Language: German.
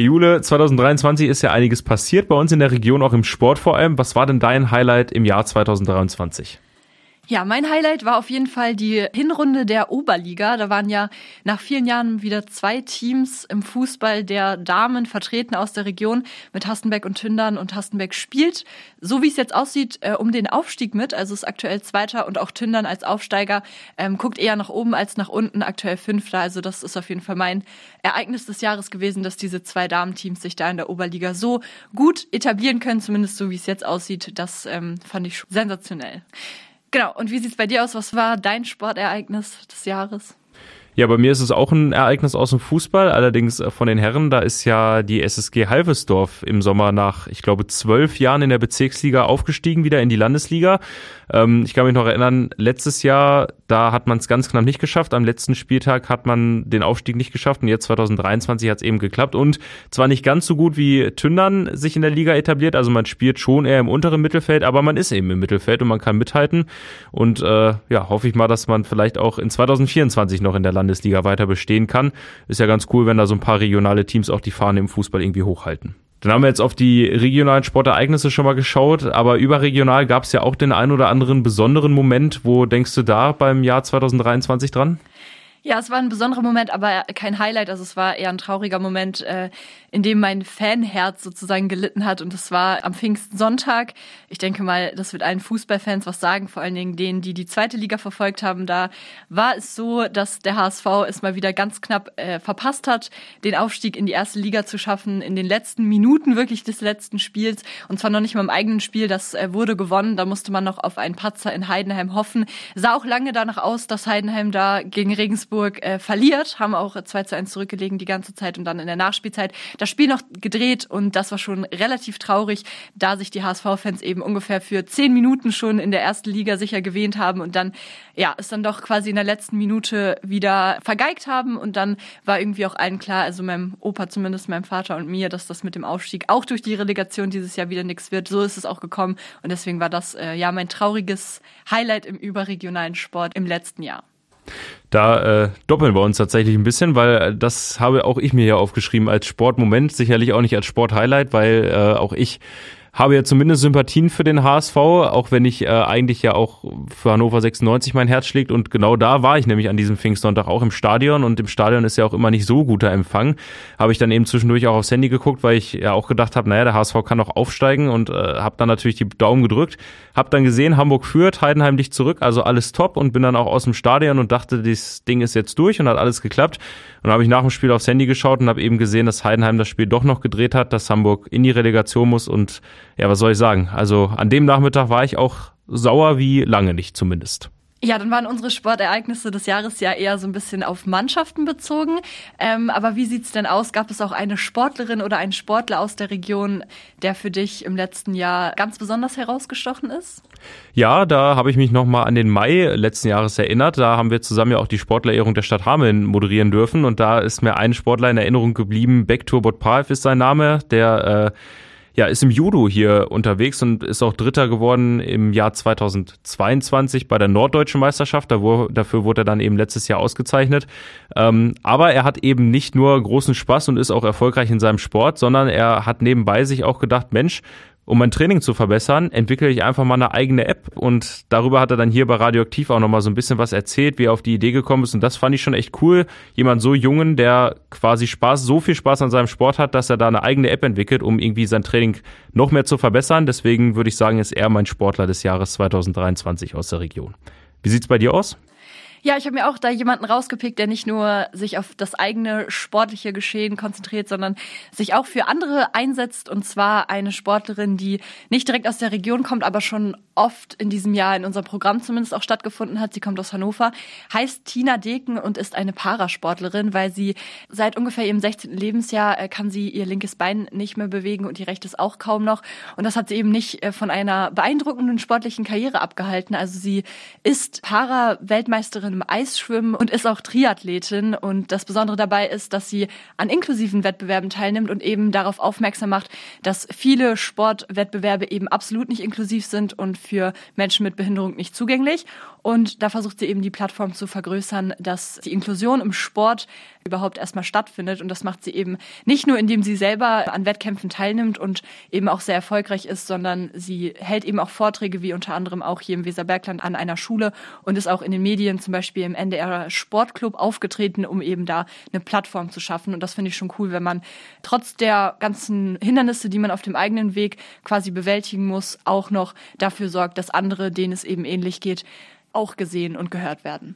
Jule, 2023 ist ja einiges passiert bei uns in der Region, auch im Sport vor allem. Was war denn dein Highlight im Jahr 2023? Ja, mein Highlight war auf jeden Fall die Hinrunde der Oberliga. Da waren ja nach vielen Jahren wieder zwei Teams im Fußball der Damen vertreten aus der Region mit Hastenbeck und Tündern und Hastenbeck spielt, so wie es jetzt aussieht, äh, um den Aufstieg mit. Also ist aktuell Zweiter und auch Tündern als Aufsteiger ähm, guckt eher nach oben als nach unten, aktuell Fünfter. Also das ist auf jeden Fall mein Ereignis des Jahres gewesen, dass diese zwei Damenteams sich da in der Oberliga so gut etablieren können, zumindest so wie es jetzt aussieht. Das ähm, fand ich sensationell. Genau, und wie sieht's bei dir aus? Was war dein Sportereignis des Jahres? Ja, bei mir ist es auch ein Ereignis aus dem Fußball, allerdings äh, von den Herren. Da ist ja die SSG Halvesdorf im Sommer nach, ich glaube, zwölf Jahren in der Bezirksliga aufgestiegen, wieder in die Landesliga. Ähm, ich kann mich noch erinnern, letztes Jahr, da hat man es ganz knapp nicht geschafft. Am letzten Spieltag hat man den Aufstieg nicht geschafft und jetzt 2023 hat es eben geklappt. Und zwar nicht ganz so gut wie Tündern sich in der Liga etabliert. Also man spielt schon eher im unteren Mittelfeld, aber man ist eben im Mittelfeld und man kann mithalten. Und äh, ja, hoffe ich mal, dass man vielleicht auch in 2024 noch in der Landesliga weiter bestehen kann. Ist ja ganz cool, wenn da so ein paar regionale Teams auch die Fahne im Fußball irgendwie hochhalten. Dann haben wir jetzt auf die regionalen Sportereignisse schon mal geschaut, aber überregional gab es ja auch den ein oder anderen besonderen Moment. Wo denkst du da beim Jahr 2023 dran? Ja, es war ein besonderer Moment, aber kein Highlight. Also es war eher ein trauriger Moment, äh, in dem mein Fanherz sozusagen gelitten hat. Und das war am Pfingstsonntag. Ich denke mal, das wird allen Fußballfans was sagen, vor allen Dingen denen, die die zweite Liga verfolgt haben. Da war es so, dass der HSV es mal wieder ganz knapp äh, verpasst hat, den Aufstieg in die erste Liga zu schaffen, in den letzten Minuten wirklich des letzten Spiels. Und zwar noch nicht mal im eigenen Spiel, das äh, wurde gewonnen. Da musste man noch auf einen Patzer in Heidenheim hoffen. Sah auch lange danach aus, dass Heidenheim da gegen Regensburg Wolfsburg äh, verliert, haben auch 2 zu 1 zurückgelegen die ganze Zeit und dann in der Nachspielzeit das Spiel noch gedreht und das war schon relativ traurig, da sich die HSV-Fans eben ungefähr für zehn Minuten schon in der ersten Liga sicher gewähnt haben und dann, ja, es dann doch quasi in der letzten Minute wieder vergeigt haben und dann war irgendwie auch allen klar, also meinem Opa zumindest, meinem Vater und mir, dass das mit dem Aufstieg auch durch die Relegation dieses Jahr wieder nichts wird. So ist es auch gekommen und deswegen war das äh, ja mein trauriges Highlight im überregionalen Sport im letzten Jahr. Da äh, doppeln wir uns tatsächlich ein bisschen, weil äh, das habe auch ich mir ja aufgeschrieben als Sportmoment, sicherlich auch nicht als Sporthighlight, weil äh, auch ich habe ja zumindest Sympathien für den HSV, auch wenn ich äh, eigentlich ja auch für Hannover 96 mein Herz schlägt. Und genau da war ich nämlich an diesem Pfingstsonntag auch im Stadion. Und im Stadion ist ja auch immer nicht so guter Empfang. Habe ich dann eben zwischendurch auch aufs Handy geguckt, weil ich ja auch gedacht habe, naja, der HSV kann auch aufsteigen und äh, habe dann natürlich die Daumen gedrückt. Habe dann gesehen, Hamburg führt, Heidenheim liegt zurück, also alles top und bin dann auch aus dem Stadion und dachte, das Ding ist jetzt durch und hat alles geklappt. Und habe ich nach dem Spiel aufs Handy geschaut und habe eben gesehen, dass Heidenheim das Spiel doch noch gedreht hat, dass Hamburg in die Relegation muss und ja, was soll ich sagen? Also an dem Nachmittag war ich auch sauer wie lange nicht zumindest. Ja, dann waren unsere Sportereignisse des Jahres ja eher so ein bisschen auf Mannschaften bezogen. Ähm, aber wie sieht's denn aus? Gab es auch eine Sportlerin oder einen Sportler aus der Region, der für dich im letzten Jahr ganz besonders herausgestochen ist? Ja, da habe ich mich nochmal an den Mai letzten Jahres erinnert. Da haben wir zusammen ja auch die Sportlerehrung der Stadt Hameln moderieren dürfen. Und da ist mir ein Sportler in Erinnerung geblieben. Bektur Botpaev ist sein Name, der äh, ja, ist im Judo hier unterwegs und ist auch Dritter geworden im Jahr 2022 bei der Norddeutschen Meisterschaft. Dafür wurde er dann eben letztes Jahr ausgezeichnet. Ähm, aber er hat eben nicht nur großen Spaß und ist auch erfolgreich in seinem Sport, sondern er hat nebenbei sich auch gedacht, Mensch, um mein Training zu verbessern, entwickle ich einfach mal eine eigene App und darüber hat er dann hier bei Radioaktiv auch nochmal so ein bisschen was erzählt, wie er auf die Idee gekommen ist und das fand ich schon echt cool. Jemand so jungen, der quasi Spaß, so viel Spaß an seinem Sport hat, dass er da eine eigene App entwickelt, um irgendwie sein Training noch mehr zu verbessern. Deswegen würde ich sagen, ist er mein Sportler des Jahres 2023 aus der Region. Wie sieht's bei dir aus? Ja, ich habe mir auch da jemanden rausgepickt, der nicht nur sich auf das eigene sportliche Geschehen konzentriert, sondern sich auch für andere einsetzt. Und zwar eine Sportlerin, die nicht direkt aus der Region kommt, aber schon oft in diesem Jahr in unserem Programm zumindest auch stattgefunden hat. Sie kommt aus Hannover, heißt Tina Deken und ist eine Parasportlerin, weil sie seit ungefähr ihrem 16. Lebensjahr äh, kann sie ihr linkes Bein nicht mehr bewegen und ihr rechtes auch kaum noch. Und das hat sie eben nicht äh, von einer beeindruckenden sportlichen Karriere abgehalten. Also sie ist Para-Weltmeisterin im Eisschwimmen und ist auch Triathletin. Und das Besondere dabei ist, dass sie an inklusiven Wettbewerben teilnimmt und eben darauf aufmerksam macht, dass viele Sportwettbewerbe eben absolut nicht inklusiv sind und für Menschen mit Behinderung nicht zugänglich. Und da versucht sie eben die Plattform zu vergrößern, dass die Inklusion im Sport überhaupt erstmal stattfindet. Und das macht sie eben nicht nur, indem sie selber an Wettkämpfen teilnimmt und eben auch sehr erfolgreich ist, sondern sie hält eben auch Vorträge, wie unter anderem auch hier im Weserbergland an einer Schule und ist auch in den Medien, zum Beispiel im NDR Sportclub, aufgetreten, um eben da eine Plattform zu schaffen. Und das finde ich schon cool, wenn man trotz der ganzen Hindernisse, die man auf dem eigenen Weg quasi bewältigen muss, auch noch dafür sorgt, dass andere, denen es eben ähnlich geht, auch gesehen und gehört werden.